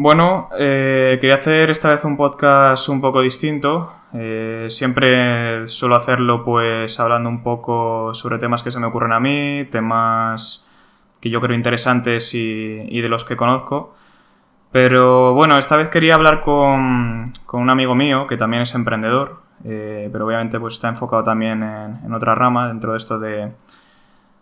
Bueno, eh, quería hacer esta vez un podcast un poco distinto. Eh, siempre suelo hacerlo pues hablando un poco sobre temas que se me ocurren a mí, temas que yo creo interesantes y, de los que conozco. Pero bueno, esta vez quería hablar con, un amigo mío que también es emprendedor, eh, pero obviamente pues está enfocado también en otra rama dentro de esto de,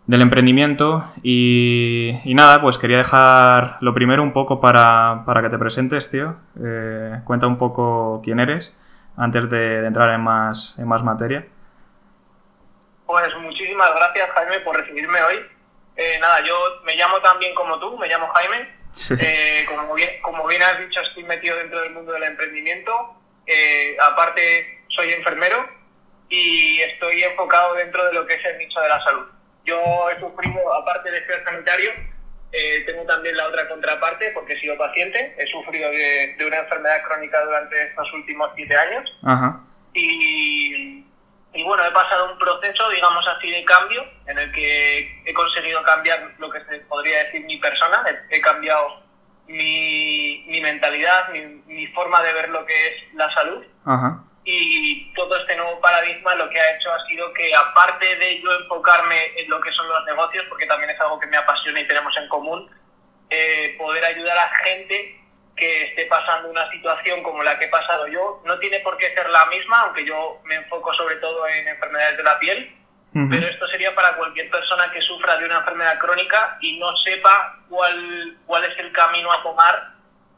del emprendimiento y, nada, pues quería dejar lo primero un poco para, que te presentes, tío. Eh, cuenta un poco quién eres antes de, entrar en más, en más materia. Pues muchísimas gracias Jaime por recibirme hoy. Eh, nada, yo me llamo también como tú, me llamo Jaime. Eh, como, bien, como bien has dicho, estoy metido dentro del mundo del emprendimiento. aparte, soy enfermero y estoy enfocado dentro de lo que es el nicho de la salud. Yo he sufrido, aparte de ser sanitario, eh, tengo también la otra contraparte porque he sido paciente. He sufrido de, una enfermedad crónica durante estos últimos siete años. Y, y, bueno, he pasado un proceso, digamos así, de cambio en el que he conseguido cambiar lo que se podría decir mi persona. He, cambiado mi, mi mentalidad, mi, mi, forma de ver lo que es la salud. Ajá y todo este nuevo paradigma lo que ha hecho ha sido que aparte de yo enfocarme en lo que son los negocios, porque también es algo que me apasiona y tenemos en común, eh, poder ayudar a gente que esté pasando una situación como la que he pasado yo. No tiene por qué ser la misma, aunque yo me enfoco sobre todo en enfermedades de la piel, pero esto sería para cualquier persona que sufra de una enfermedad crónica y no sepa cuál, cuál es el camino a tomar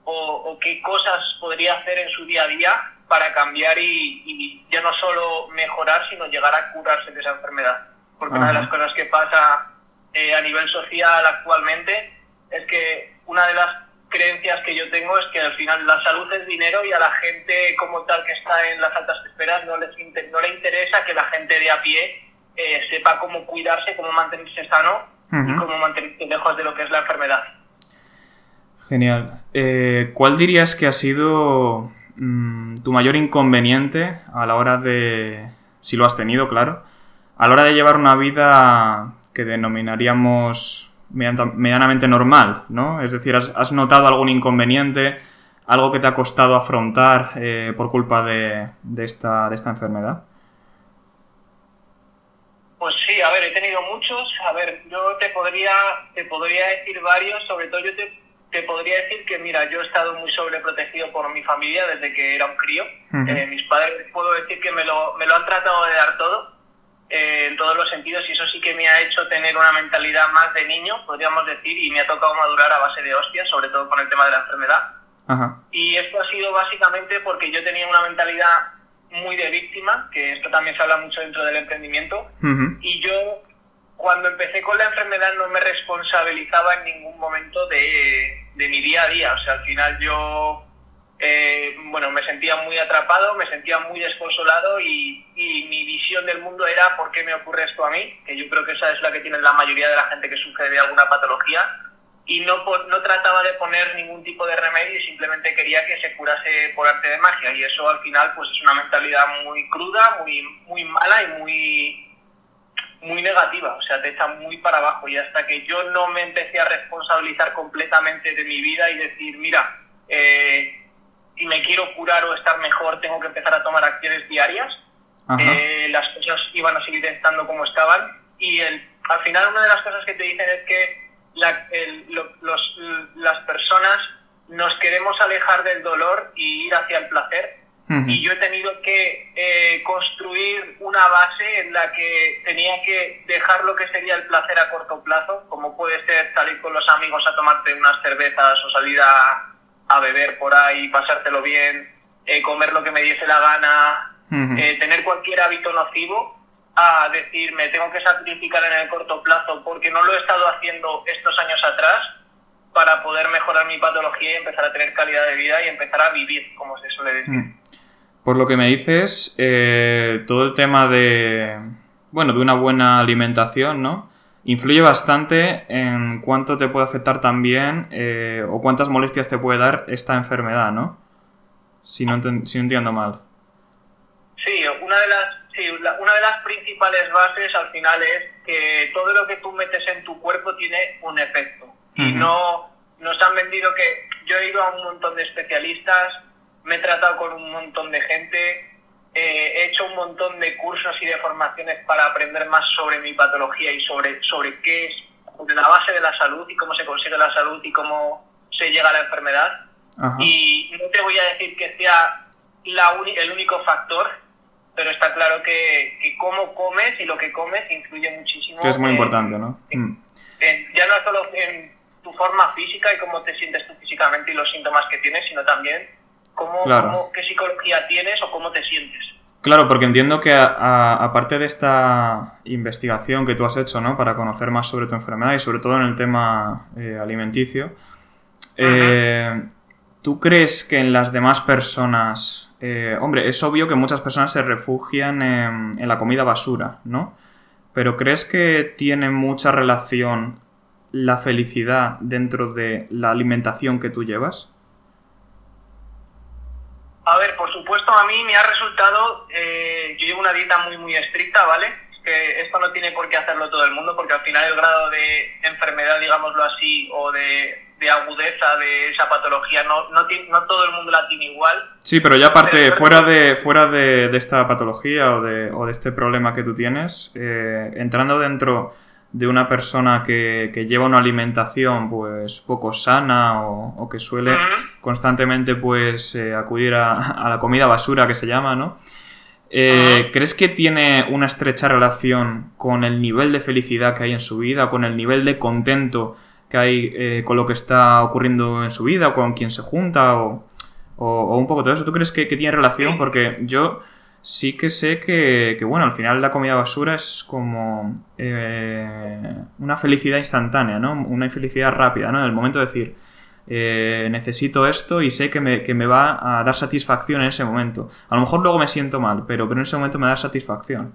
o, o qué cosas podría hacer en su día a día para cambiar y, ya no solo mejorar, sino llegar a curarse de esa enfermedad. Porque una de las cosas que pasa eh, a nivel social actualmente es que una de las creencias que yo tengo es que al final la salud es dinero y a la gente como tal que está en las altas esperas no, les no le interesa que la gente de a pie eh, sepa cómo cuidarse, cómo mantenerse sano y cómo mantenerse lejos de lo que es la enfermedad. Genial. Eh, ¿Cuál dirías que ha sido Mm, tu mayor inconveniente a la hora de, si lo has tenido, claro, a la hora de llevar una vida que denominaríamos medianamente normal, ¿no? Es decir, ¿has, notado algún inconveniente, algo que te ha costado afrontar eh, por culpa de, esta, de esta enfermedad? Pues sí, a ver, he tenido muchos. A ver, yo te podría, te podría decir varios, sobre todo yo te te podría decir que, mira, yo he estado muy sobreprotegido por mi familia desde que era un crío. Eh, mis padres, puedo decir que me lo, me lo han tratado de dar todo, eh, en todos los sentidos, y eso sí que me ha hecho tener una mentalidad más de niño, podríamos decir, y me ha tocado madurar a base de hostias, sobre todo con el tema de la enfermedad. Y esto ha sido básicamente porque yo tenía una mentalidad muy de víctima, que esto también se habla mucho dentro del emprendimiento, y yo cuando empecé con la enfermedad no me responsabilizaba en ningún momento de, mi día a día. O sea, al final yo, eh, bueno, me sentía muy atrapado, me sentía muy desconsolado y, mi visión del mundo era ¿por qué me ocurre esto a mí? Que yo creo que esa es la que tiene la mayoría de la gente que sufre de alguna patología. Y no, no trataba de poner ningún tipo de remedio y simplemente quería que se curase por arte de magia. Y eso al final pues es una mentalidad muy cruda, muy, muy mala y muy muy negativa, o sea, te echa muy para abajo. Y hasta que yo no me empecé a responsabilizar completamente de mi vida y decir, mira, eh, si me quiero curar o estar mejor, tengo que empezar a tomar acciones diarias, eh, las cosas iban a seguir estando como estaban. Y el, al final una de las cosas que te dicen es que las personas nos queremos alejar del dolor y ir hacia el placer y yo he tenido que eh, construir una base en la que tenía que dejar lo que sería el placer a corto plazo, como puede ser salir con los amigos a tomarte unas cervezas o salir a, a beber por ahí, pasártelo bien, eh, comer lo que me diese la gana, eh, tener cualquier hábito nocivo, a decir me tengo que sacrificar en el corto plazo porque no lo he estado haciendo estos años atrás para poder mejorar mi patología y empezar a tener calidad de vida y empezar a vivir, como se suele decir. Por lo que me dices, eh, todo el tema de, bueno, de una buena alimentación, ¿no? Influye bastante en cuánto te puede afectar también eh, o cuántas molestias te puede dar esta enfermedad, ¿no? Si no, si entiendo mal. Sí, una de las Sí, una de las principales bases al final es que todo lo que tú metes en tu cuerpo tiene un efecto. Y no nos han vendido que yo he ido a un montón de especialistas, me he tratado con un montón de gente, eh, he hecho un montón de cursos y de formaciones para aprender más sobre mi patología y sobre, sobre qué es la base de la salud y cómo se consigue la salud y cómo se llega a la enfermedad. Y no te voy a decir que sea la el único factor, pero está claro que, que, cómo comes y lo que comes influye muchísimo. Que es muy importante, ¿no? Mm. ya no solo en tu forma física y cómo te sientes tú físicamente y los síntomas que tienes, sino también cómo, qué psicología tienes o cómo te sientes. Claro, porque entiendo que aparte de esta investigación que tú has hecho, ¿no? Para conocer más sobre tu enfermedad y sobre todo en el tema eh, alimenticio, eh, ¿tú crees que en las demás personas, eh, hombre, es obvio que muchas personas se refugian en, en, la comida basura, ¿no? Pero ¿crees que tiene mucha relación la felicidad dentro de la alimentación que tú llevas? A ver, por supuesto, a mí me ha resultado, eh, yo llevo una dieta muy, muy estricta, ¿vale? Que esto no tiene por qué hacerlo todo el mundo, porque al final el grado de enfermedad, digámoslo así, o de, agudeza de esa patología, no, no, no, todo el mundo la tiene igual. Sí, pero ya aparte, fuera de fuera de, esta patología o de, o de este problema que tú tienes, eh, entrando dentro de una persona que, lleva una alimentación pues poco sana o, que suele constantemente pues eh, acudir a, la comida basura que se llama, ¿no? Eh, ¿Crees que tiene una estrecha relación con el nivel de felicidad que hay en su vida, con el nivel de contento que hay eh, con lo que está ocurriendo en su vida, o con quien se junta, o, un poco todo eso? ¿Tú crees que, que tiene relación? Porque yo sí que sé que, bueno, al final la comida basura es como eh, una felicidad instantánea, ¿no? Una felicidad rápida, ¿no? En el momento de decir, eh, necesito esto y sé que me, que me, va a dar satisfacción en ese momento. A lo mejor luego me siento mal, pero, pero en ese momento me da satisfacción.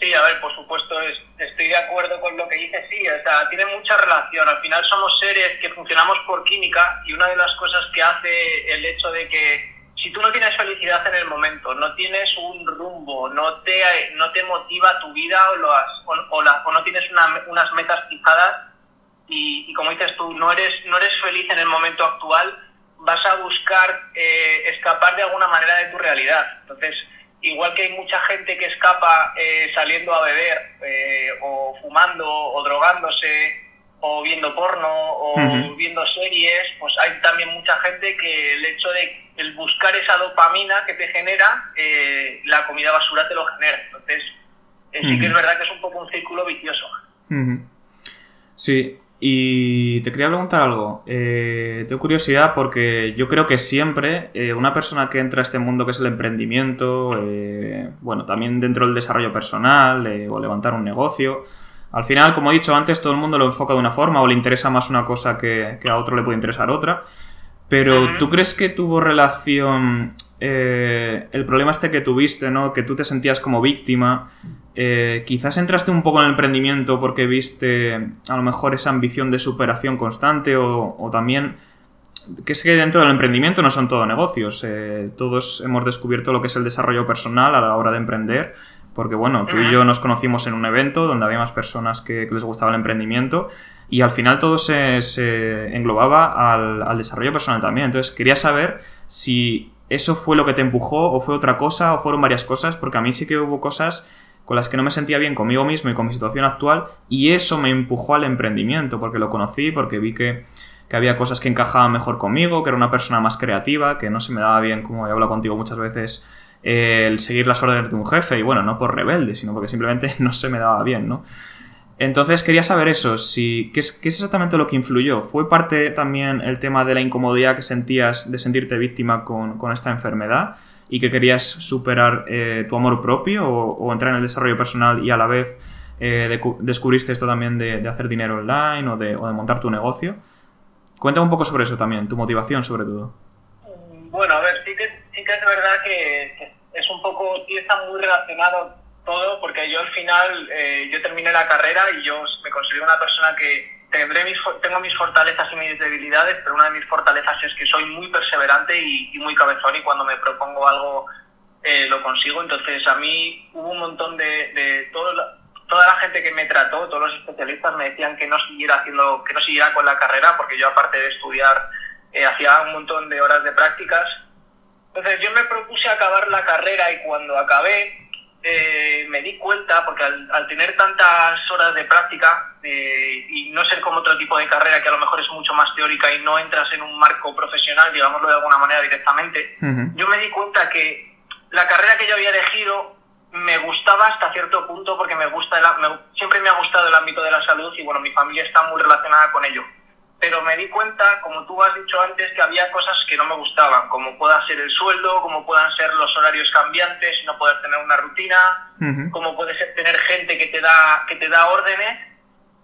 Sí, a ver, por supuesto, estoy de acuerdo con lo que dices, sí, o sea, tiene mucha relación. Al final somos seres que funcionamos por química y una de las cosas que hace el hecho de que si tú no tienes felicidad en el momento, no tienes un rumbo, no te, no te motiva tu vida o, lo o, no tienes unas metas fijadas y, como dices tú, no eres, no eres feliz en el momento actual, vas a buscar eh, escapar de alguna manera de tu realidad. Entonces, igual que hay mucha gente que escapa eh, saliendo a beber eh, o fumando o drogándose o viendo porno o viendo series, pues hay también mucha gente que el hecho de el buscar esa dopamina que te genera, eh, la comida basura te lo genera. Entonces, eh, sí que es verdad que es un poco un círculo vicioso. Sí, y te quería preguntar algo. Eh, tengo curiosidad porque yo creo que siempre una persona que entra a este mundo que es el emprendimiento, bueno, también dentro del desarrollo personal o levantar un negocio, al final, como he dicho antes, todo el mundo lo enfoca de una forma o le interesa más una cosa que, a otro le puede interesar otra. Pero ¿tú crees que tuvo relación eh, el problema este que tuviste, ¿no? Que tú te sentías como víctima. Eh, quizás entraste un poco en el emprendimiento porque viste a lo mejor esa ambición de superación constante o, también que es que dentro del emprendimiento no son todo negocios. Eh, todos hemos descubierto lo que es el desarrollo personal a la hora de emprender porque bueno, tú y yo nos conocimos en un evento donde había más personas que, les gustaba el emprendimiento y al final todo se, englobaba al, desarrollo personal también. Entonces quería saber si eso fue lo que te empujó o fue otra cosa o fueron varias cosas, porque a mí sí que hubo cosas con las que no me sentía bien conmigo mismo y con mi situación actual y eso me empujó al emprendimiento porque lo conocí, porque vi que, que había cosas que encajaban mejor conmigo, que era una persona más creativa, que no se me daba bien, como he hablado contigo muchas veces, el seguir las órdenes de un jefe, y bueno, no por rebelde, sino porque simplemente no se me daba bien, ¿no? Entonces quería saber eso, si, ¿qué, es, ¿qué es exactamente lo que influyó? ¿Fue parte también el tema de la incomodidad que sentías de sentirte víctima con, esta enfermedad y que querías superar eh, tu amor propio o, entrar en el desarrollo personal y a la vez eh, descubriste esto también de, hacer dinero online o de, o de montar tu negocio? Cuéntame un poco sobre eso también, tu motivación sobre todo. Bueno, a ver, sí que, sí que es verdad que, poco, sí está muy relacionado todo, porque yo al final, eh, yo terminé la carrera y yo me considero una persona que tendré mis, tengo mis fortalezas y mis debilidades, pero una de mis fortalezas es que soy muy perseverante y, muy cabezón y cuando me propongo algo eh, lo consigo. Entonces a mí hubo un montón de, de todo, toda la gente que me trató, todos los especialistas me decían que no siguiera haciendo, que no siguiera con la carrera, porque yo aparte de estudiar eh, hacía un montón de horas de prácticas. Entonces yo me propuse acabar la carrera y cuando acabé eh, me di cuenta, porque al, tener tantas horas de práctica eh, y no ser como otro tipo de carrera que a lo mejor es mucho más teórica y no entras en un marco profesional, digámoslo de alguna manera directamente, yo me di cuenta que la carrera que yo había elegido me gustaba hasta cierto punto porque me gusta siempre me ha gustado el ámbito de la salud y bueno, mi familia está muy relacionada con ello. Pero me di cuenta, como tú has dicho antes, que había cosas que no me gustaban, como pueda ser el sueldo, como puedan ser los horarios cambiantes, no poder tener una rutina, como puede ser tener gente que te da que te da órdenes.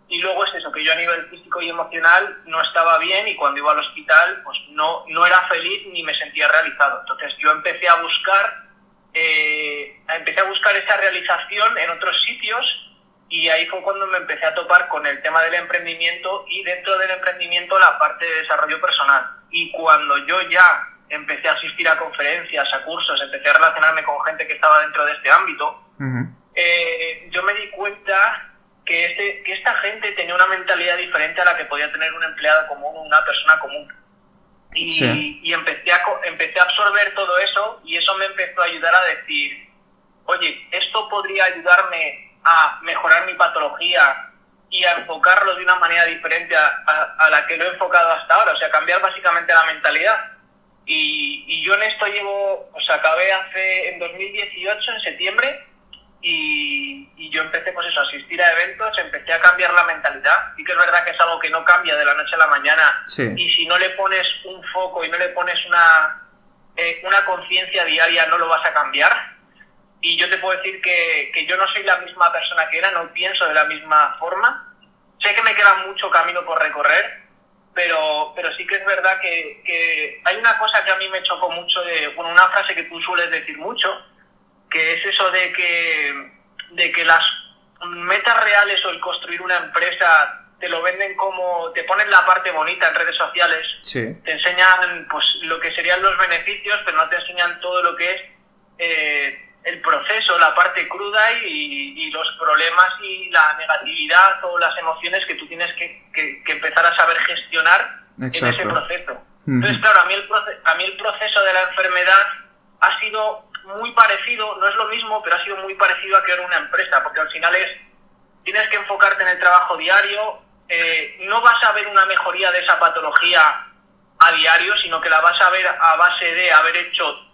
Y luego es eso que yo a nivel físico y emocional no estaba bien y cuando iba al hospital pues no no era feliz ni me sentía realizado. Entonces yo empecé a buscar eh, empecé a buscar esa realización en otros sitios y ahí fue cuando me empecé a topar con el tema del emprendimiento y dentro del emprendimiento la parte de desarrollo personal. Y cuando yo ya empecé a asistir a conferencias, a cursos, empecé a relacionarme con gente que estaba dentro de este ámbito, eh, yo me di cuenta que, este, que esta gente tenía una mentalidad diferente a la que podía tener un empleado común, una persona común. Y, empecé, a, empecé a absorber todo eso y eso me empezó a ayudar a decir, oye, esto podría ayudarme a mejorar mi patología y a enfocarlo de una manera diferente a, la que lo he enfocado hasta ahora, o sea, cambiar básicamente la mentalidad. Y, y yo en esto llevo, o sea, acabé hace en 2018, en septiembre, y, yo empecé pues eso, a asistir a eventos, empecé a cambiar la mentalidad. Y que es verdad que es algo que no cambia de la noche a la mañana. Y si no le pones un foco y no le pones una, eh, una conciencia diaria, no lo vas a cambiar. Y yo te puedo decir que, que yo no soy la misma persona que era, no pienso de la misma forma. Sé que me queda mucho camino por recorrer, pero, pero sí que es verdad que, que hay una cosa que a mí me chocó mucho, de, bueno, una frase que tú sueles decir mucho, que es eso de que, de que las metas reales o el construir una empresa te lo venden como, te ponen la parte bonita en redes sociales, te enseñan pues lo que serían los beneficios, pero no te enseñan todo lo que es eh, el proceso, la parte cruda y, los problemas y la negatividad o las emociones que tú tienes que, que, empezar a saber gestionar en ese proceso. Entonces, claro, a mí, el a mí el proceso de la enfermedad ha sido muy parecido, no es lo mismo, pero ha sido muy parecido a crear una empresa, porque al final es, tienes que enfocarte en el trabajo diario, eh, no vas a ver una mejoría de esa patología a diario, sino que la vas a ver a base de haber hecho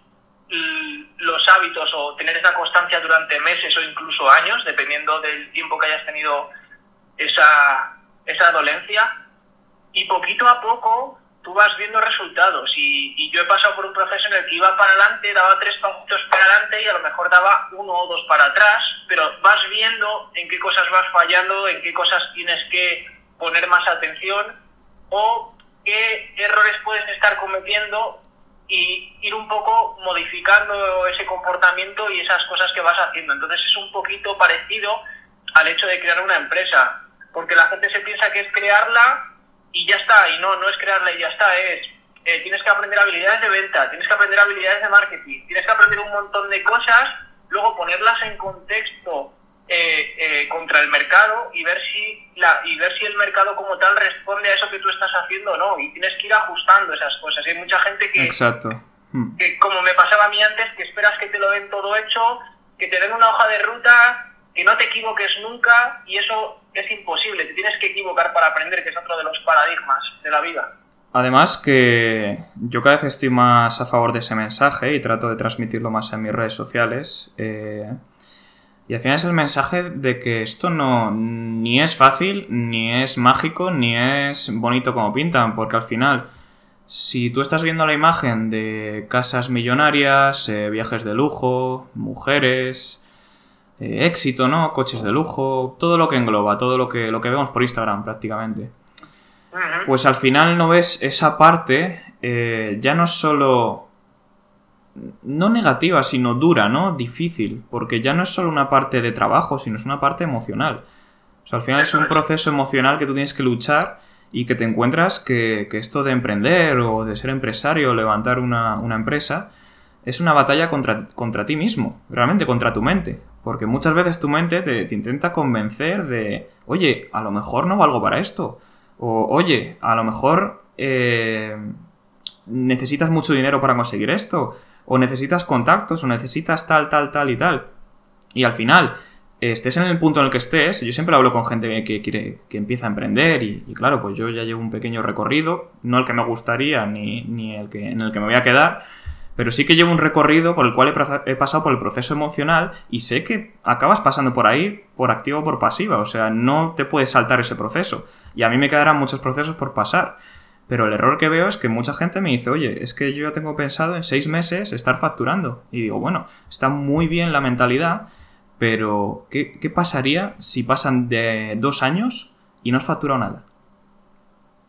los hábitos o tener esa constancia durante meses o incluso años, dependiendo del tiempo que hayas tenido esa, esa dolencia. Y poquito a poco tú vas viendo resultados y, yo he pasado por un proceso en el que iba para adelante, daba tres pasitos para adelante y a lo mejor daba uno o dos para atrás, pero vas viendo en qué cosas vas fallando, en qué cosas tienes que poner más atención o qué errores puedes estar cometiendo y ir un poco modificando ese comportamiento y esas cosas que vas haciendo. Entonces es un poquito parecido al hecho de crear una empresa, porque la gente se piensa que es crearla y ya está, y no, no es crearla y ya está, es eh, tienes que aprender habilidades de venta, tienes que aprender habilidades de marketing, tienes que aprender un montón de cosas, luego ponerlas en contexto eh, eh, contra el mercado y ver si la y ver si el mercado como tal responde a eso que tú estás haciendo o no y tienes que ir ajustando esas cosas hay mucha gente que exacto hmm. que como me pasaba a mí antes que esperas que te lo den todo hecho que te den una hoja de ruta que no te equivoques nunca y eso es imposible, te tienes que equivocar para aprender, que es otro de los paradigmas de la vida. Además que yo cada vez estoy más a favor de ese mensaje y trato de transmitirlo más en mis redes sociales. Eh, y al final es el mensaje de que esto no ni es fácil, ni es mágico, ni es bonito como pintan, porque al final, si tú estás viendo la imagen de casas millonarias, eh, viajes de lujo, mujeres, eh, éxito, ¿no? Coches de lujo, todo lo que engloba, todo lo que, lo que vemos por Instagram prácticamente. Pues al final no ves esa parte, eh, ya no solo, no negativa, sino dura, ¿no? Difícil, porque ya no es solo una parte de trabajo, sino es una parte emocional. O sea, al final es un proceso emocional que tú tienes que luchar y que te encuentras que, esto de emprender o de ser empresario o levantar una, una empresa es una batalla contra, contra ti mismo, realmente contra tu mente. Porque muchas veces tu mente te, intenta convencer de, oye, a lo mejor no valgo para esto. O, oye, a lo mejor eh, necesitas mucho dinero para conseguir esto. O necesitas contactos, o necesitas tal, tal, tal y tal. Y al final, estés en el punto en el que estés, yo siempre hablo con gente que quiere, que empieza a emprender y, claro, pues yo ya llevo un pequeño recorrido, no el que me gustaría ni, ni el que, en el que me voy a quedar, pero sí que llevo un recorrido por el cual he, pasado por el proceso emocional y sé que acabas pasando por ahí por activa o por pasiva, o sea, no te puedes saltar ese proceso. Y a mí me quedarán muchos procesos por pasar. Pero el error que veo es que mucha gente me dice, oye, es que yo ya tengo pensado en seis meses estar facturando. Y digo, bueno, está muy bien la mentalidad, pero ¿qué, qué pasaría si pasan de dos años y no has facturado nada?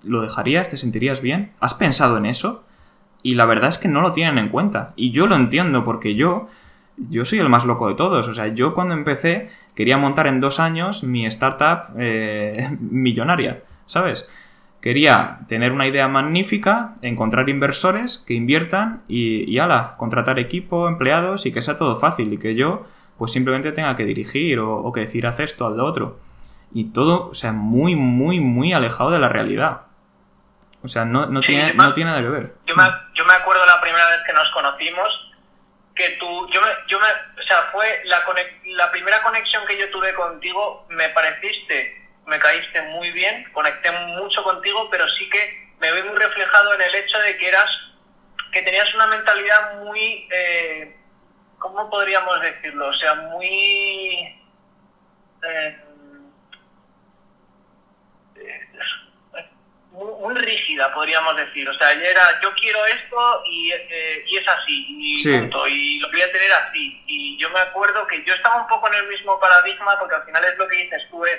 ¿Lo dejarías? ¿Te sentirías bien? ¿Has pensado en eso? y la verdad es que no lo tienen en cuenta. Y yo lo entiendo porque yo, yo soy el más loco de todos. O sea, yo cuando empecé quería montar en dos años mi startup eh, millonaria, ¿sabes? Quería tener una idea magnífica, encontrar inversores que inviertan y, y ala, contratar equipo, empleados y que sea todo fácil y que yo pues simplemente tenga que dirigir o, o que decir haz esto, al lo otro. Y todo, o sea, muy, muy, muy alejado de la realidad. O sea, no, no, tiene, no tiene nada que ver. Yo me, yo me acuerdo la primera vez que nos conocimos, que tú, yo me, yo me, o sea, fue la, la primera conexión que yo tuve contigo, me pareciste, me caíste muy bien, conecté mucho contigo, pero sí que me veo muy reflejado en el hecho de que eras, que tenías una mentalidad muy, eh, ¿cómo podríamos decirlo? O sea, muy... Eh, muy, rígida, podríamos decir. O sea, era yo quiero esto y, eh, y es así, y punto, y lo voy a tener así. Y yo me acuerdo que yo estaba un poco en el mismo paradigma, porque al final es lo que dices tú, es,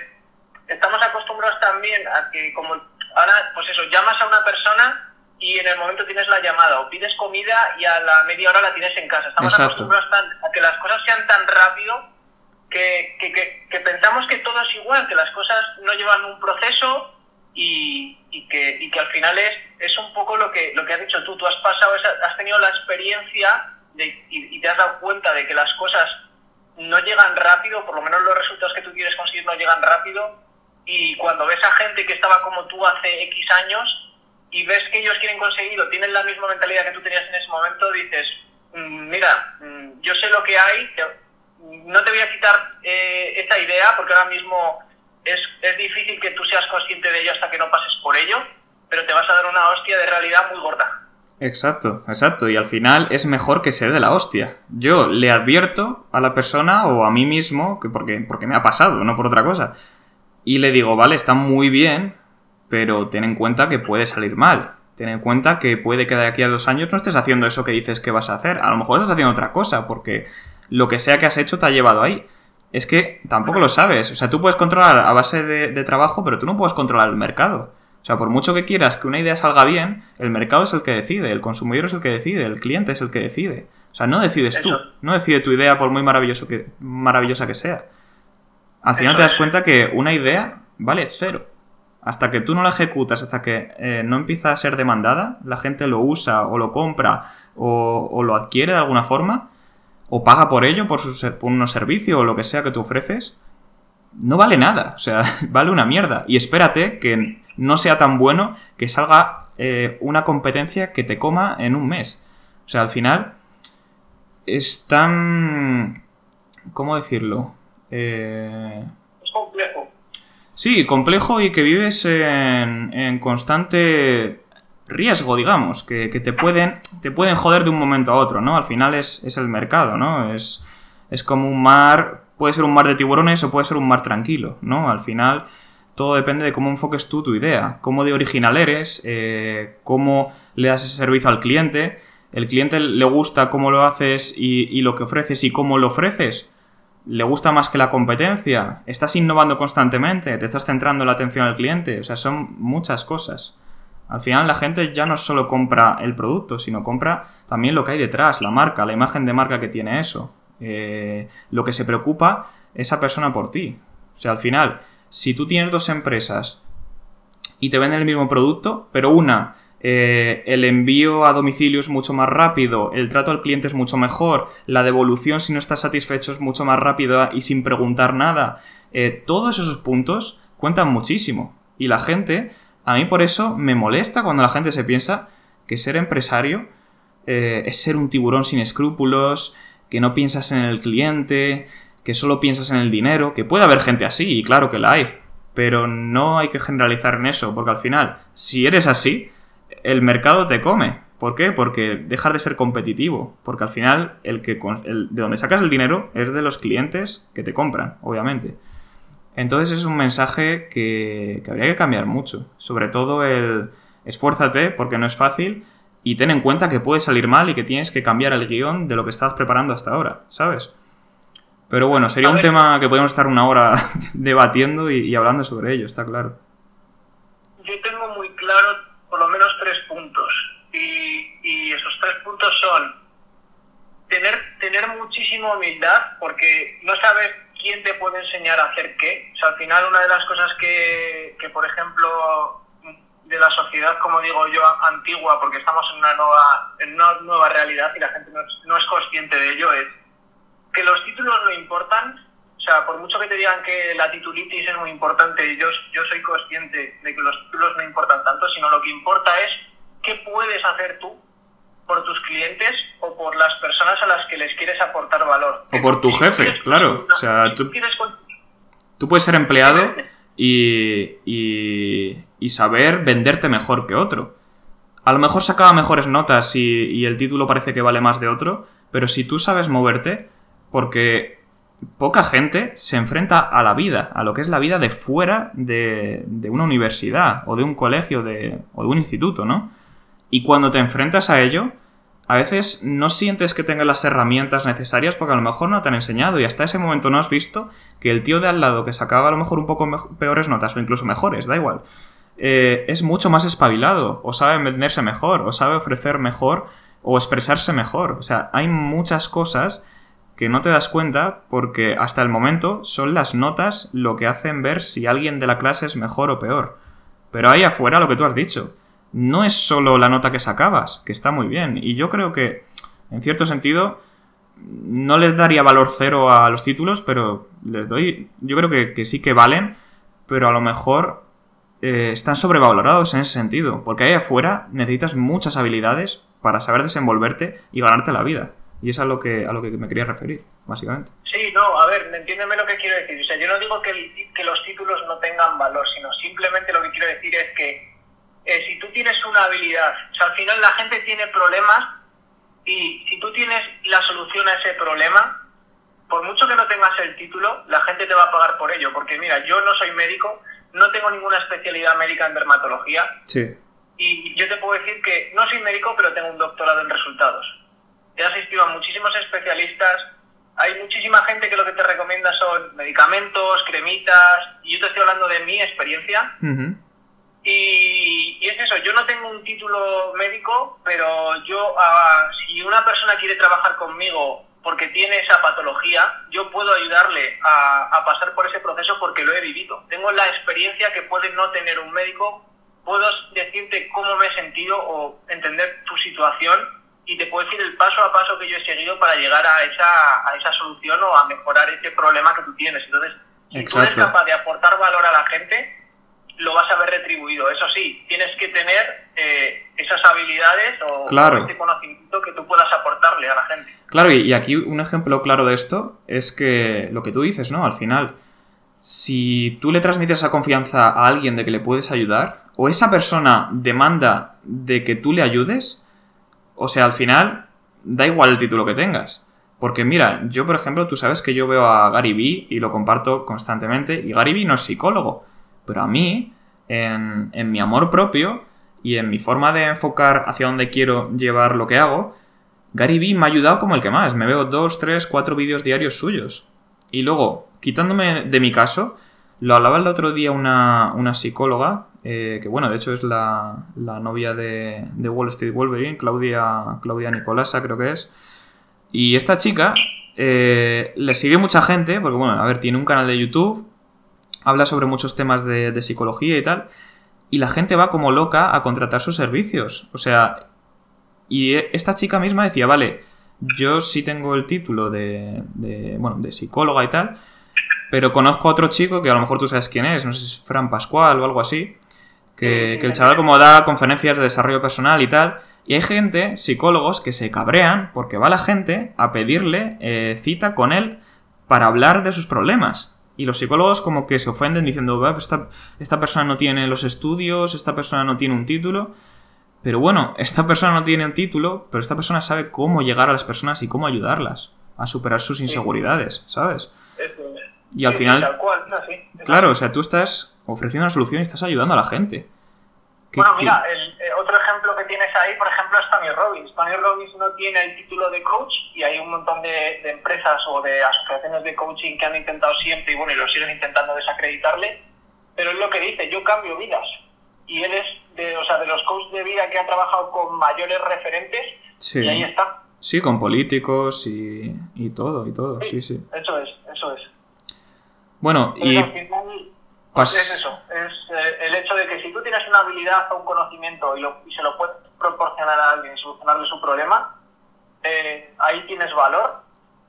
estamos acostumbrados también a que como ahora, pues eso, llamas a una persona y en el momento tienes la llamada o pides comida y a la media hora la tienes en casa. Estamos acostumbrados a que las cosas sean tan rápido que, que, que pensamos que todo es igual, que las cosas no llevan un proceso y, y, que, y que al final es, es un poco lo que, lo que has dicho tú. Tú has pasado, has tenido la experiencia de, y, te has dado cuenta de que las cosas no llegan rápido, por lo menos los resultados que tú quieres conseguir no llegan rápido. Y cuando ves a gente que estaba como tú hace X años y ves que ellos quieren conseguirlo, tienen la misma mentalidad que tú tenías en ese momento, dices, mm, mira, mm, yo sé lo que hay, no te voy a quitar eh, esta idea porque ahora mismo es, es difícil que tú seas consciente de ello hasta que no pases por ello, pero te vas a dar una hostia de realidad muy gorda. Exacto, exacto. Y al final es mejor que ser de la hostia. Yo le advierto a la persona o a mí mismo, que porque, porque me ha pasado, no por otra cosa. Y le digo, vale, está muy bien, pero ten en cuenta que puede salir mal. Ten en cuenta que puede que de aquí a dos años no estés haciendo eso que dices que vas a hacer. A lo mejor estás haciendo otra cosa, porque lo que sea que has hecho te ha llevado ahí es que tampoco lo sabes. O sea, tú puedes controlar a base de, trabajo, pero tú no puedes controlar el mercado. O sea, por mucho que quieras que una idea salga bien, el mercado es el que decide, el consumidor es el que decide, el cliente es el que decide. O sea, no decides tú, no decide tu idea por muy maravilloso que, maravillosa que sea. Al final te das cuenta que una idea vale cero. Hasta que tú no la ejecutas, hasta que eh, no empieza a ser demandada, la gente lo usa o lo compra o, o lo adquiere de alguna forma, o paga por ello, por, su, por unos servicios o lo que sea que tú ofreces, no vale nada. O sea, vale una mierda. Y espérate que no sea tan bueno que salga eh, una competencia que te coma en un mes. O sea, al final es tan... ¿Cómo decirlo? Eh... Es complejo. Sí, complejo y que vives en, en constante riesgo, digamos, que, te, pueden, te pueden joder de un momento a otro, ¿no? Al final es, el mercado, ¿no? Es, es como un mar, puede ser un mar de tiburones o puede ser un mar tranquilo, ¿no? Al final todo depende de cómo enfoques tú tu idea, cómo de original eres, eh, cómo le das ese servicio al cliente, el cliente le gusta cómo lo haces y, y, lo que ofreces y cómo lo ofreces, le gusta más que la competencia, estás innovando constantemente, te estás centrando la atención al cliente, o sea, son muchas cosas. Al final la gente ya no solo compra el producto, sino compra también lo que hay detrás, la marca, la imagen de marca que tiene eso. Eh, lo que se preocupa esa persona por ti. O sea, al final, si tú tienes dos empresas y te venden el mismo producto, pero una eh, el envío a domicilio es mucho más rápido, el trato al cliente es mucho mejor, la devolución si no estás satisfecho es mucho más rápido y sin preguntar nada. Eh, todos esos puntos cuentan muchísimo. Y la gente, a mí por eso me molesta cuando la gente se piensa que ser empresario eh, es ser un tiburón sin escrúpulos, que no piensas en el cliente, que solo piensas en el dinero, que puede haber gente así, y claro que la hay, pero no hay que generalizar en eso, porque al final, si eres así, el mercado te come. ¿Por qué? Porque dejar de ser competitivo. Porque al final, el que de donde sacas el dinero es de los clientes que te compran, obviamente. Entonces es un mensaje que, que habría que cambiar mucho. Sobre todo el esfuérzate, porque no es fácil, y ten en cuenta que puede salir mal y que tienes que cambiar el guion de lo que estabas preparando hasta ahora, ¿sabes? Pero bueno, sería un tema que podemos estar una hora debatiendo y, y hablando sobre ello, está claro. Yo tengo muy claro por lo menos tres puntos. Y, esos tres puntos son tener, tener muchísima humildad, porque no sabes quién te puede enseñar a hacer qué. O al final una de las cosas que, que por ejemplo, de la sociedad, como digo yo, antigua, porque estamos en una nueva, en una nueva realidad y la gente no no es consciente de ello, es que los títulos no importan, o sea, por mucho que te digan que la titulitis es muy importante, yo, yo soy consciente de que los títulos no importan tanto, sino lo que importa es qué puedes hacer tú por tus clientes o por las personas a las que les quieres aportar valor. O por tu jefe, claro. O sea, tú, tú puedes ser empleado y, y, y, saber venderte mejor que otro. A lo mejor sacaba mejores notas y, y el título parece que vale más de otro, pero si tú sabes moverte, porque poca gente se enfrenta a la vida, a lo que es la vida de fuera de, una universidad o de un colegio de, o de un instituto, ¿no? Y cuando te enfrentas a ello, a veces no sientes que tengas las herramientas necesarias porque a lo mejor no te han enseñado y hasta ese momento no has visto que el tío de al lado que sacaba a lo mejor un poco peores notas o incluso mejores, da igual, eh, es mucho más espabilado o sabe venderse mejor o sabe ofrecer mejor o expresarse mejor. O sea, hay muchas cosas que no te das cuenta porque hasta el momento son las notas lo que hacen ver si alguien de la clase es mejor o peor. Pero ahí afuera lo que tú has dicho, no es solo la nota que sacabas, que está muy bien. Y yo creo que, en cierto sentido, no les daría valor cero a los títulos, pero les doy, yo creo que, sí que valen, pero a lo mejor eh, están sobrevalorados en ese sentido, porque ahí afuera necesitas muchas habilidades para saber desenvolverte y ganarte la vida. Y es a lo que, a lo que me quería referir, básicamente. Sí, no, a ver, entiéndeme lo que quiero decir. O sea, yo no digo que, que los títulos no tengan valor, sino simplemente lo que quiero decir es que eh, si tú tienes una habilidad, o sea, al final la gente tiene problemas y si tú tienes la solución a ese problema, por mucho que no tengas el título, la gente te va a pagar por ello. Porque mira, yo no soy médico, no tengo ninguna especialidad médica en dermatología. Sí. Y yo te puedo decir que no soy médico, pero tengo un doctorado en resultados he asistido a muchísimos especialistas, hay muchísima gente que lo que te recomienda son medicamentos, cremitas, y yo te estoy hablando de mi experiencia. y, es eso, yo no tengo un título médico, pero yo, ah, si una persona quiere trabajar conmigo porque tiene esa patología, yo puedo ayudarle a, a pasar por ese proceso porque lo he vivido. Tengo la experiencia que puede no tener un médico, puedo decirte cómo me he sentido o entender tu situación y te puedo decir el paso a paso que yo he seguido para llegar a esa, a esa solución o a mejorar ese problema que tú tienes. Entonces, si tú eres capaz de aportar valor a la gente, lo vas a ver retribuido. Eso sí, tienes que tener eh, esas habilidades o, ese conocimiento que tú puedas aportarle a la gente. Claro, y, aquí un ejemplo claro de esto es que lo que tú dices, ¿no? Al final, si tú le transmites esa confianza a alguien de que le puedes ayudar, o esa persona demanda de que tú le ayudes, o sea, al final, da igual el título que tengas. Porque mira, yo por ejemplo, tú sabes que yo veo a Gary Vee y lo comparto constantemente, y Gary Vee no es psicólogo, pero a mí, en, en mi amor propio y en mi forma de enfocar hacia dónde quiero llevar lo que hago, Gary Vee me ha ayudado como el que más. Me veo dos, tres, cuatro vídeos diarios suyos. Y luego, quitándome de mi caso, lo hablaba el otro día una, una psicóloga eh, que bueno, de hecho es la, novia de, Wall Street Wolverine, Claudia, Claudia Nicolasa creo que es. Y esta chica eh, le sigue mucha gente, porque bueno, a ver, tiene un canal de YouTube, habla sobre muchos temas de, psicología y tal. y la gente va como loca a contratar sus servicios. O sea, y esta chica misma decía, vale, yo sí tengo el título de, de, bueno, de psicóloga y tal, pero conozco a otro chico que a lo mejor tú sabes quién es, no sé si es Fran Pascual o algo así, que, que el chaval como da conferencias de desarrollo personal y tal, y hay gente, psicólogos, que se cabrean porque va la gente a pedirle eh, cita con él para hablar de sus problemas. Y los psicólogos como que se ofenden diciendo, esta, esta persona no tiene los estudios, esta persona no tiene un título. Pero bueno, esta persona no tiene un título, pero esta persona sabe cómo llegar a las personas y cómo ayudarlas a superar sus inseguridades, ¿sabes? Y al final... Claro, o sea, tú estás ofreciendo una solución y estás ayudando a la gente. Bueno, mira, el, eh, otro ejemplo que tienes ahí, por ejemplo, es Tony Robbins. Tony Robbins no tiene el título de coach y hay un montón de, empresas o de asociaciones de coaching que han intentado siempre y bueno, y lo siguen intentando desacreditarle, pero es lo que dice, yo cambio vidas. Y él es de, o sea, de los coaches de vida que ha trabajado con mayores referentes y ahí está. Sí, con políticos y, y todo, y todo, sí, sí. Eso es, eso es. Bueno, y... Pues es eso, es eh, el hecho de que si tú tienes una habilidad o un conocimiento y, lo, y se lo puedes proporcionar a alguien y solucionarle su problema, eh, ahí tienes valor.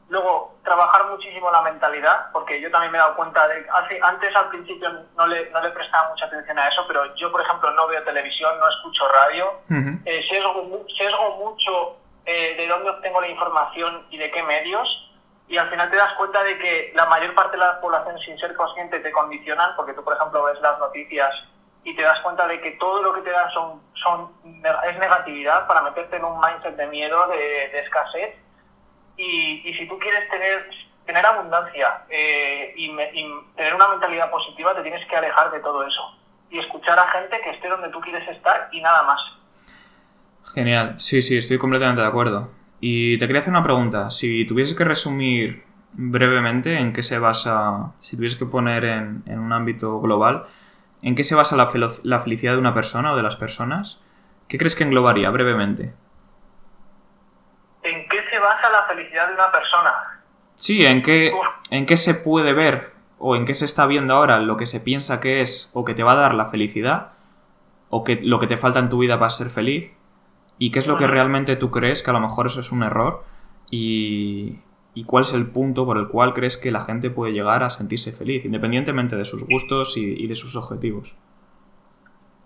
Luego, trabajar muchísimo la mentalidad, porque yo también me he dado cuenta de hace, antes al principio no le, no le prestaba mucha atención a eso, pero yo, por ejemplo, no veo televisión, no escucho radio, eh, sesgo, sesgo, mucho de dónde obtengo la información y de qué medios, y al final te das cuenta de que la mayor parte de la población sin ser consciente te condicionan, porque tú, por ejemplo, ves las noticias y te das cuenta de que todo lo que te dan son, son, es negatividad para meterte en un mindset de miedo, de, escasez. Y, y, si tú quieres tener, tener abundancia eh, y, tener una mentalidad positiva, te tienes que alejar de todo eso y escuchar a gente que esté donde tú quieres estar y nada más. Genial, sí, sí, estoy completamente de acuerdo. Y te quería hacer una pregunta. Si tuvieses que resumir brevemente en qué se basa, si tuvieses que poner en, un ámbito global, en qué se basa la, la, felicidad de una persona o de las personas, ¿qué crees que englobaría brevemente? ¿En qué se basa la felicidad de una persona? Sí, en qué, en qué se puede ver o en qué se está viendo ahora lo que se piensa que es o que te va a dar la felicidad o que, lo que te falta en tu vida para ser feliz y qué es lo que realmente tú crees que a lo mejor eso es un error y, cuál es el punto por el cual crees que la gente puede llegar a sentirse feliz, independientemente de sus gustos y, de sus objetivos.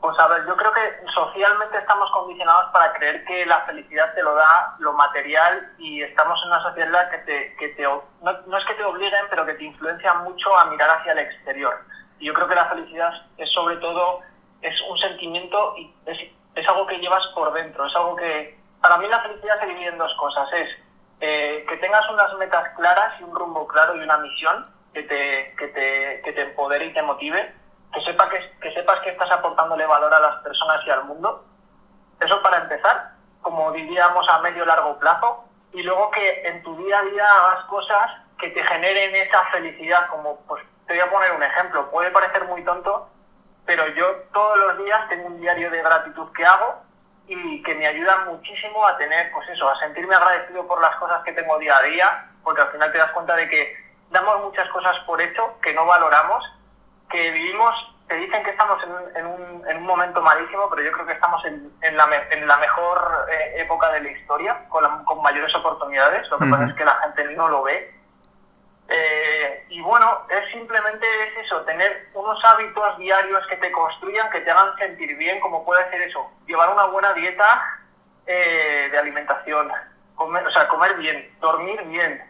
Pues a ver, yo creo que socialmente estamos condicionados para creer que la felicidad te lo da lo material y estamos en una sociedad que te, que te no, no, es que te obliguen, pero que te influencia mucho a mirar hacia el exterior. Y yo creo que la felicidad es sobre todo, es un sentimiento y es es algo que llevas por dentro, es algo que... Para mí la felicidad se divide en dos cosas, es eh, que tengas unas metas claras y un rumbo claro y una misión que te, que te, que te empodere y te motive, que, sepa que, que sepas que estás aportándole valor a las personas y al mundo. Eso para empezar, como diríamos a medio largo plazo, y luego que en tu día a día hagas cosas que te generen esa felicidad, como pues te voy a poner un ejemplo, puede parecer muy tonto, pero yo todos los días tengo un diario de gratitud que hago y que me ayuda muchísimo a tener, pues eso, a sentirme agradecido por las cosas que tengo día a día, porque al final te das cuenta de que damos muchas cosas por hecho que no valoramos, que vivimos, te dicen que estamos en un, en un, momento malísimo, pero yo creo que estamos en, en, la, en la, mejor eh, época de la historia, con, con mayores oportunidades, lo que pasa es que la gente no lo ve eh, y bueno, es simplemente es eso, tener unos hábitos diarios que te construyan, que te hagan sentir bien, como puede ser eso, llevar una buena dieta eh, de alimentación, comer, o sea, comer bien, dormir bien,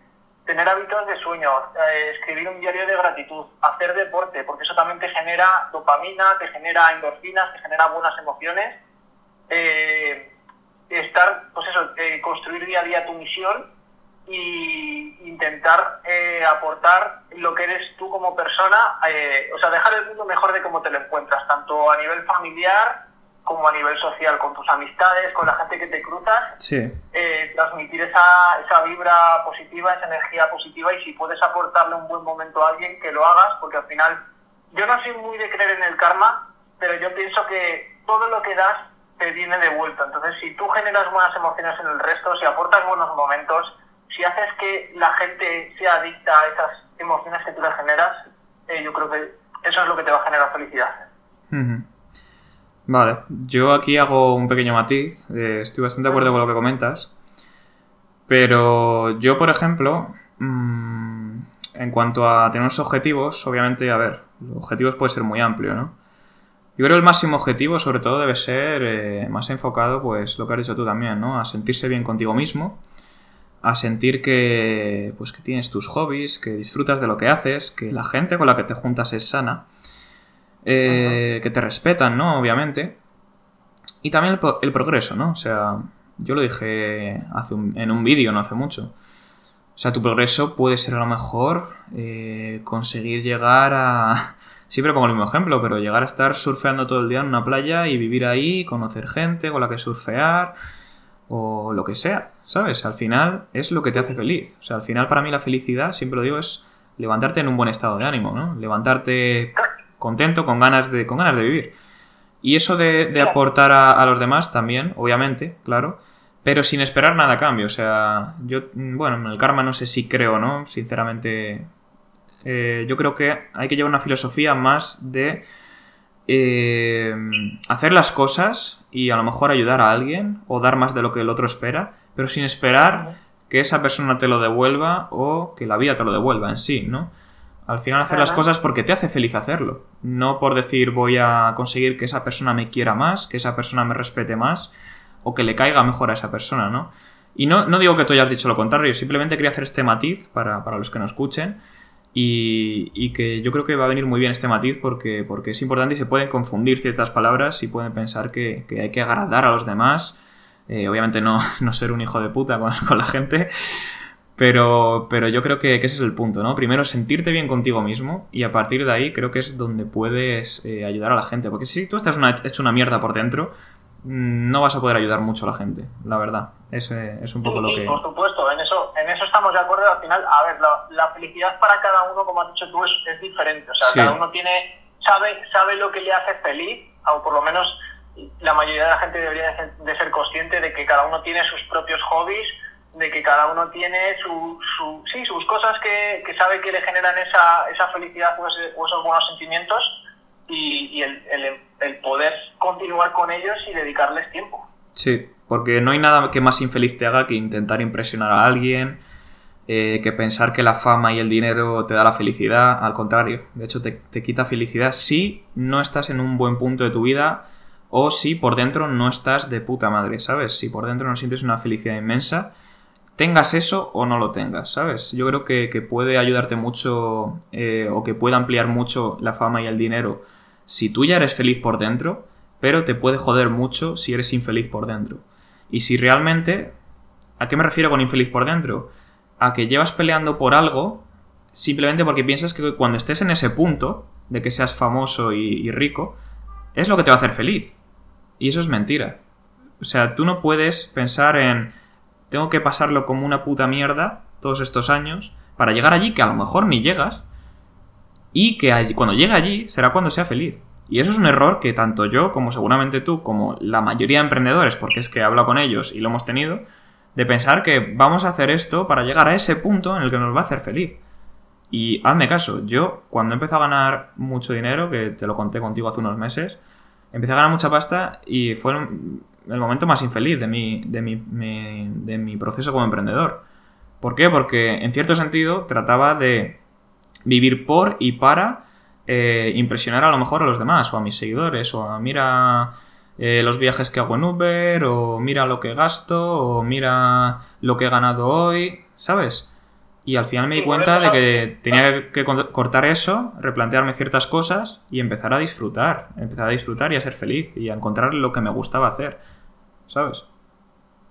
tener hábitos de sueño, eh, escribir un diario de gratitud, hacer deporte, porque eso también te genera dopamina, te genera endorfinas, te genera buenas emociones. estar, pues eso, construir día a día tu misión y intentar eh, aportar lo que eres tú como persona, eh, o sea, dejar el mundo mejor de cómo te lo encuentras, tanto a nivel familiar como a nivel social, con tus amistades, con la gente que te cruzas, sí. eh, transmitir esa, esa vibra positiva, esa energía positiva y si puedes aportarle un buen momento a alguien, que lo hagas, porque al final yo no soy muy de creer en el karma, pero yo pienso que todo lo que das te viene de vuelta. Entonces, si tú generas buenas emociones en el resto, si aportas buenos momentos, si haces que la gente sea adicta a esas emociones que tú le generas, eh, yo creo que eso es lo que te va a generar felicidad. Vale, yo aquí hago un pequeño matiz, eh, estoy bastante de acuerdo con lo que comentas, pero yo, por ejemplo, mmm, en cuanto a tener unos objetivos, obviamente, a ver, los objetivos puede ser muy amplio, ¿no? Yo creo que el máximo objetivo, sobre todo, debe ser eh, más enfocado, pues, lo que has dicho tú también, ¿no? A sentirse bien contigo mismo, a sentir que, pues, que tienes tus hobbies, que disfrutas de lo que haces, que la gente con la que te juntas es sana, eh, que te respetan, ¿no? Obviamente. Y también el, el, progreso, ¿no? O sea, yo lo dije hace en un vídeo no hace mucho. O sea, tu progreso puede ser a lo mejor eh, conseguir llegar a... Siempre pongo el mismo ejemplo, pero llegar a estar surfeando todo el día en una playa y vivir ahí, conocer gente con la que surfear o lo que sea, ¿sabes? Al final es lo que te hace feliz. O sea, al final para mí la felicidad, siempre lo digo, es levantarte en un buen estado de ánimo, ¿no? Levantarte contento, con ganas de, con ganas de vivir. Y eso de, aportar a, a, los demás también, obviamente, claro pero sin esperar nada a cambio. O sea, yo, bueno, en el karma no sé si creo, ¿no? Sinceramente, eh, yo creo que hay que llevar una filosofía más de eh, hacer las cosas y a lo mejor ayudar a alguien o dar más de lo que el otro espera, pero sin esperar que esa persona te lo devuelva o que la vida te lo devuelva en sí, ¿no? Al final hacer las cosas porque te hace feliz hacerlo, no por decir voy a conseguir que esa persona me quiera más, que esa persona me respete más, o que le caiga mejor a esa persona, ¿no? Y no, no digo que tú hayas dicho lo contrario, simplemente quería hacer este matiz para, los que nos escuchen y, que yo creo que va a venir muy bien este matiz porque, porque es importante y se pueden confundir ciertas palabras y pueden pensar que, hay que agradar a los demás. Eh, obviamente no, no, ser un hijo de puta con, la gente, pero, pero yo creo que, ese es el punto, ¿no? Primero sentirte bien contigo mismo y a partir de ahí creo que es donde puedes eh, ayudar a la gente. Porque si tú estás hecho una mierda por dentro, no vas a poder ayudar mucho a la gente, la verdad. Ese es un poco lo que... por supuesto, en eso, en eso estamos de acuerdo. Al final, a ver, la, felicidad para cada uno, como has dicho tú, es, es diferente. O sea, cada uno tiene, sabe, sabe lo que le hace feliz, o por lo menos la mayoría de la gente debería de ser consciente de que cada uno tiene sus propios hobbies, de que cada uno tiene su, su, sí, sus cosas que, que sabe que le generan esa, esa felicidad o esos buenos sentimientos y, el, el, poder continuar con ellos y dedicarles tiempo. Sí, porque no hay nada que más infeliz te haga que intentar impresionar a alguien, eh, que pensar que la fama y el dinero te da la felicidad. Al contrario, de hecho te, te, quita felicidad si no estás en un buen punto de tu vida o si por dentro no estás de puta madre, ¿sabes? Si por dentro no sientes una felicidad inmensa, tengas eso o no lo tengas, ¿sabes? Yo creo que, que puede ayudarte mucho eh, o que puede ampliar mucho la fama y el dinero si tú ya eres feliz por dentro, pero te puede joder mucho si eres infeliz por dentro. Y si realmente... ¿A qué me refiero con infeliz por dentro? A que llevas peleando por algo simplemente porque piensas que cuando estés en ese punto de que seas famoso y, rico, es lo que te va a hacer feliz. Y eso es mentira. O sea, tú no puedes pensar en tengo que pasarlo como una puta mierda todos estos años para llegar allí que a lo mejor ni llegas y que cuando llegue allí será cuando sea feliz. Y eso es un error que tanto yo como seguramente tú, como la mayoría de emprendedores, porque es que hablo con ellos y lo hemos tenido, de pensar que vamos a hacer esto para llegar a ese punto en el que nos va a hacer feliz. Y hazme caso, yo cuando empecé a ganar mucho dinero, que te lo conté contigo hace unos meses, empecé a ganar mucha pasta y fue el momento más infeliz de mi, de mi, de mi proceso como emprendedor. ¿Por qué? Porque en cierto sentido trataba de vivir por y para eh, impresionar a lo mejor a los demás o a mis seguidores o a mira eh, los viajes que hago en Uber o mira lo que gasto o mira lo que he ganado hoy, ¿sabes? Y al final me di cuenta de que tenía que cortar eso, replantearme ciertas cosas y empezar a disfrutar, empezar a disfrutar y a ser feliz y a encontrar lo que me gustaba hacer, ¿sabes?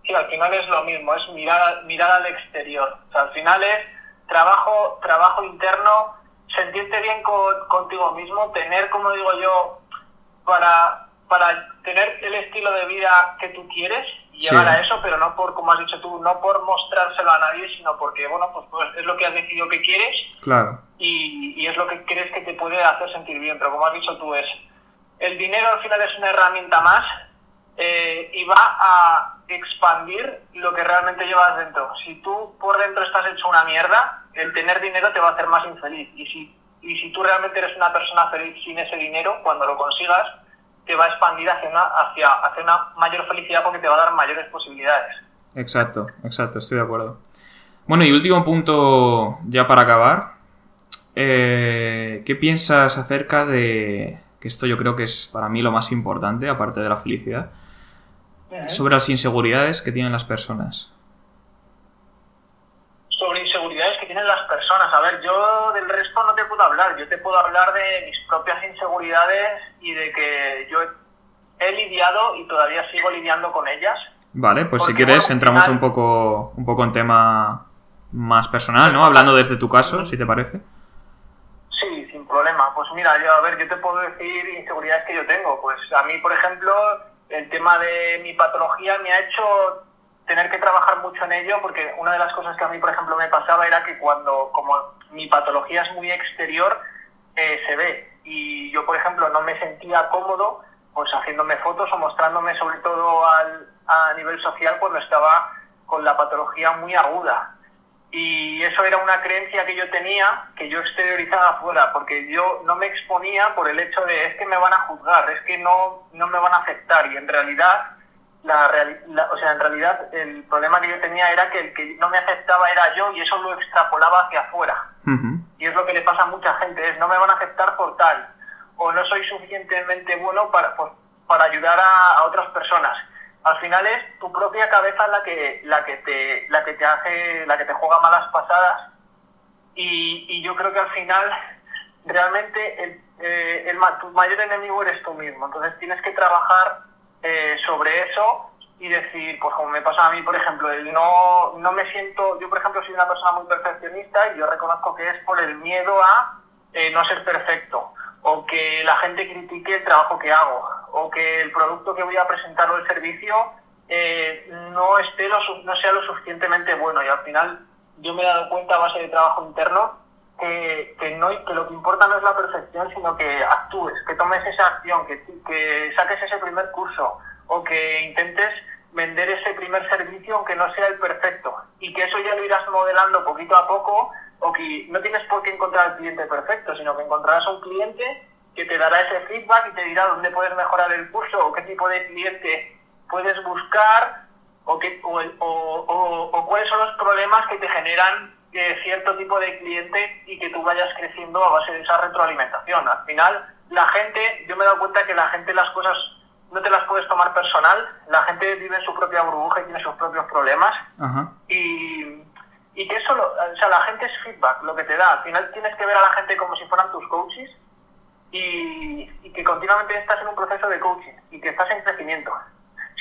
Sí, al final es lo mismo, es mirar, mirar al exterior. O sea, al final es trabajo, trabajo interno, sentirte bien contigo mismo, tener, como digo yo, para, para tener el estilo de vida que tú quieres llegar a eso, pero no por, como has dicho tú, no por mostrárselo a nadie, sino porque, bueno, pues, pues es lo que has decidido que quieres claro. y, y es lo que crees que te puede hacer sentir bien, pero como has dicho tú, es el dinero al final es una herramienta más eh, y va a expandir lo que realmente llevas dentro. Si tú por dentro estás hecho una mierda, el tener dinero te va a hacer más infeliz. Y si, y si tú realmente eres una persona feliz sin ese dinero, cuando lo consigas, te va a expandir hacia una, hacia, hacia una mayor felicidad porque te va a dar mayores posibilidades. Exacto, exacto, estoy de acuerdo. Bueno, y último punto ya para acabar. Eh, ¿Qué piensas acerca de, que esto yo creo que es para mí lo más importante, aparte de la felicidad, sobre las inseguridades que tienen las personas? Sobre inseguridades que tienen A ver, yo del resto no te puedo hablar. Yo te puedo hablar de mis propias inseguridades y de que yo he lidiado y todavía sigo lidiando con ellas. Vale, pues si quieres entramos un poco un poco en tema más personal, ¿no? Hablando desde tu caso, si te parece. Sí, sin problema. Pues mira, yo a ver, yo te puedo decir inseguridades que yo tengo. Pues a mí, por ejemplo, el tema de mi patología me ha hecho tener que trabajar mucho en ello porque una de las cosas que a mí, por ejemplo, me pasaba era que cuando, como mi patología es muy exterior, eh, se ve. Y yo, por ejemplo, no me sentía cómodo pues haciéndome fotos o mostrándome sobre todo al, a nivel social cuando estaba con la patología muy aguda. Y eso era una creencia que yo tenía, que yo exteriorizaba afuera, porque yo no me exponía por el hecho de es que me van a juzgar, es que no, no me van a aceptar. Y en realidad, la, o sea, en realidad el problema que yo tenía era que el que no me aceptaba era yo y eso lo extrapolaba hacia afuera. Y es lo que le pasa a mucha gente, es no me van a aceptar por tal, o no soy suficientemente bueno para, para ayudar a, a otras personas al final es tu propia cabeza la que, la que, te, la que te hace, la que te juega malas pasadas. Y, yo creo que al final realmente el, eh, el, tu mayor enemigo eres tú mismo. Entonces tienes que trabajar eh, sobre eso y decir, pues como me pasa a mí, por ejemplo, el no, no me siento, yo por ejemplo soy una persona muy perfeccionista y yo reconozco que es por el miedo a eh, no ser perfecto o que la gente critique el trabajo que hago, o que el producto que voy a presentar o el servicio eh, no, esté lo, no sea lo suficientemente bueno. Y al final yo me he dado cuenta a base de trabajo interno que, que, no, que lo que importa no es la perfección, sino que actúes, que tomes esa acción, que, que saques ese primer curso o que intentes vender ese primer servicio aunque no sea el perfecto. Y que eso ya lo irás modelando poquito a poco o que no tienes por qué encontrar el cliente perfecto, sino que encontrarás un cliente que te dará ese feedback y te dirá dónde puedes mejorar el curso o qué tipo de cliente puedes buscar o, qué, o, o, o cuáles son los problemas que te generan eh, cierto tipo de cliente y que tú vayas creciendo a base de esa retroalimentación. Al final, la gente, yo me he dado cuenta que la gente las cosas no te las puedes tomar personal, la gente vive en su propia burbuja y tiene sus propios problemas y y que eso, o sea, la gente es feedback, lo que te da. Al final tienes que ver a la gente como si fueran tus coaches y, que continuamente estás en un proceso de coaching y que estás en crecimiento.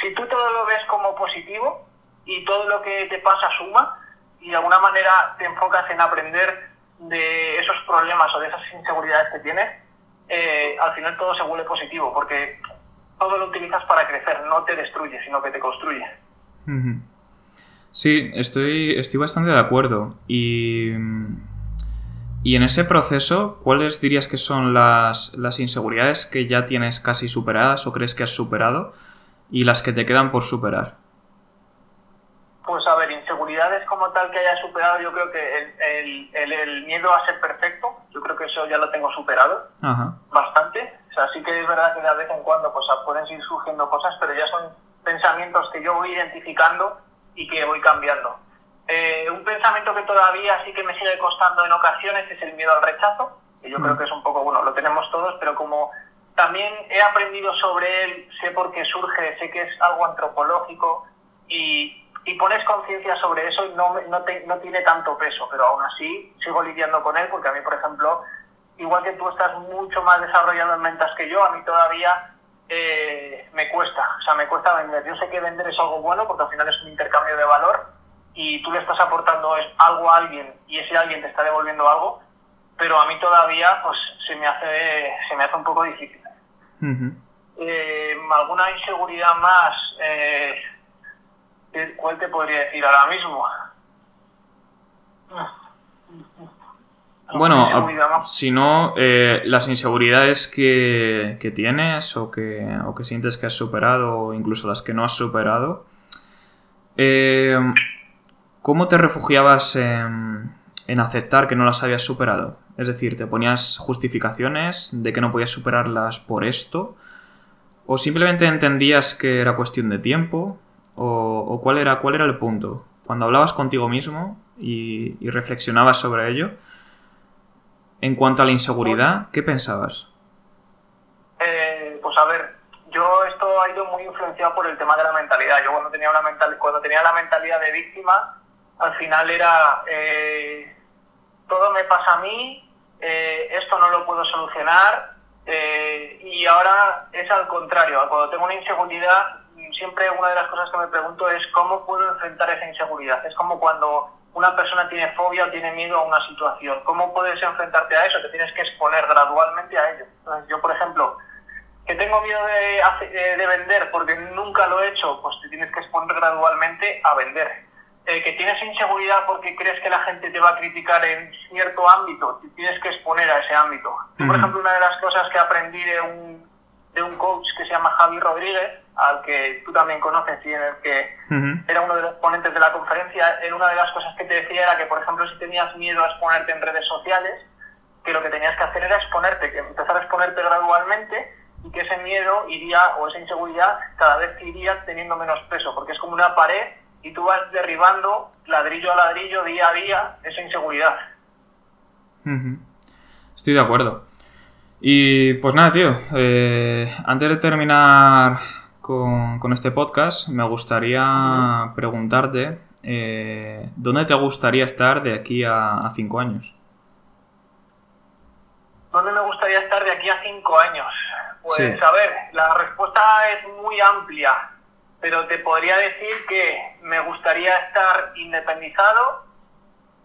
Si tú todo lo ves como positivo y todo lo que te pasa suma y de alguna manera te enfocas en aprender de esos problemas o de esas inseguridades que tienes, eh, al final todo se vuelve positivo porque todo lo utilizas para crecer, no te destruye, sino que te construye. Sí, estoy, estoy bastante de acuerdo. Y, y en ese proceso, ¿cuáles dirías que son las, las inseguridades que ya tienes casi superadas o crees que has superado y las que te quedan por superar? Pues a ver, inseguridades como tal que haya superado, yo creo que el, el, el, miedo a ser perfecto, yo creo que eso ya lo tengo superado bastante. O sea, sí que es verdad que de vez en cuando pues, pueden ir surgiendo cosas, pero ya son pensamientos que yo voy identificando y que voy cambiando. Eh, un pensamiento que todavía sí que me sigue costando en ocasiones es el miedo al rechazo, que yo creo mm. que es un poco, bueno, lo tenemos todos, pero como también he aprendido sobre él, sé por qué surge, sé que es algo antropológico y, y pones conciencia sobre eso y no, no, no tiene tanto peso, pero aún así sigo lidiando con él porque a mí, por ejemplo, igual que tú estás mucho más desarrollado en ventas que yo, a mí todavía eh, me cuesta, o sea, me cuesta vender. Yo sé que vender es algo bueno porque al final es un intercambio de valor y tú le estás aportando algo a alguien y ese alguien te está devolviendo algo, pero a mí todavía pues se me hace, se me hace un poco difícil. Eh, ¿Alguna inseguridad más? Eh, ¿Cuál te podría decir ahora mismo? Bueno, si no, eh, las inseguridades que, que tienes o que, o que, sientes que has superado o incluso las que no has superado, eh, ¿cómo te refugiabas en, en, aceptar que no las habías superado? Es decir, ¿te ponías justificaciones de que no podías superarlas por esto? ¿O simplemente entendías que era cuestión de tiempo? ¿O, cuál, era, cuál era el punto? Cuando hablabas contigo mismo y, reflexionabas sobre ello, en cuanto a la inseguridad, ¿qué pensabas? Eh, pues a ver, yo esto ha ido muy influenciado por el tema de la mentalidad. Yo cuando tenía, una mental, cuando tenía la mentalidad de víctima, al final era eh, todo me pasa a mí, eh, esto no lo puedo solucionar y ahora es al contrario, cuando tengo una inseguridad siempre una de las cosas que me pregunto es cómo puedo enfrentar esa inseguridad. Es como cuando una persona tiene fobia o tiene miedo a una situación. ¿Cómo puedes enfrentarte a eso? Te tienes que exponer gradualmente a ello. yo, por ejemplo, que tengo miedo de, de, vender porque nunca lo he hecho, pues te tienes que exponer gradualmente a vender. Eh, que tienes inseguridad porque crees que la gente te va a criticar en cierto ámbito, te tienes que exponer a ese ámbito. por ejemplo, una de las cosas que aprendí de un, de un coach que se llama Javi Rodríguez, al que tú también conoces y en el que era uno de los ponentes de la conferencia, en una de las cosas que te decía era que, por ejemplo, si tenías miedo a exponerte en redes sociales, que lo que tenías que hacer era exponerte, que empezar a exponerte gradualmente y que ese miedo iría, o esa inseguridad, cada vez iría teniendo menos peso, porque es como una pared y tú vas derribando ladrillo a ladrillo, día a día, esa inseguridad. Estoy de acuerdo. Y pues nada, tío, eh, antes de terminar con, este podcast, me gustaría preguntarte eh, ¿dónde te gustaría estar de aquí a, cinco años? ¿Dónde me gustaría estar de aquí a cinco años? Pues a ver, la respuesta es muy amplia, pero te podría decir que me gustaría estar independizado,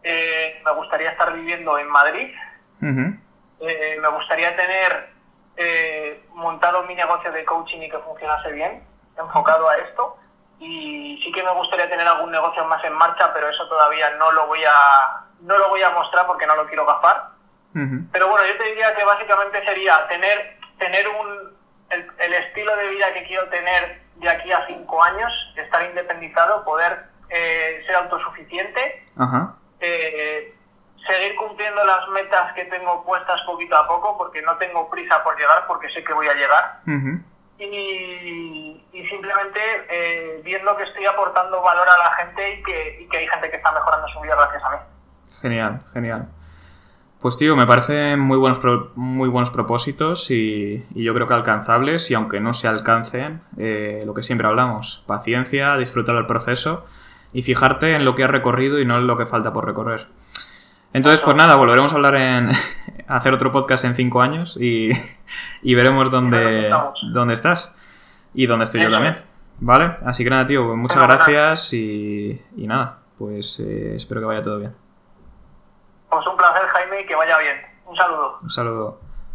eh, me gustaría estar viviendo en Madrid, eh, me gustaría tener eh, montado mi negocio de coaching y que funcionase bien, enfocado a esto. Y sí que me gustaría tener algún negocio más en marcha, pero eso todavía no lo voy a, no lo voy a mostrar porque no lo quiero gafar. Pero bueno, yo te diría que básicamente sería tener, tener un, el, estilo de vida que quiero tener de aquí a cinco años, estar independizado, poder eh, ser autosuficiente, eh, seguir cumpliendo las metas que tengo puestas poquito a poco, porque no tengo prisa por llegar, porque sé que voy a llegar. y, simplemente eh, viendo que estoy aportando valor a la gente y que, y que hay gente que está mejorando su vida gracias a mí. Genial, genial. Pues tío, me parecen muy buenos, muy buenos propósitos y, yo creo que alcanzables y aunque no se alcancen, eh, lo que siempre hablamos, paciencia, disfrutar del proceso y fijarte en lo que has recorrido y no en lo que falta por recorrer. Entonces, pues nada, volveremos a hablar en. hacer otro podcast en cinco años y, veremos dónde, dónde estás y dónde estoy yo también. ¿Vale? Así que nada, tío, pues muchas gracias y, nada, pues eh, espero que vaya todo bien. Pues un placer, Jaime, y que vaya bien. Un saludo. Un saludo.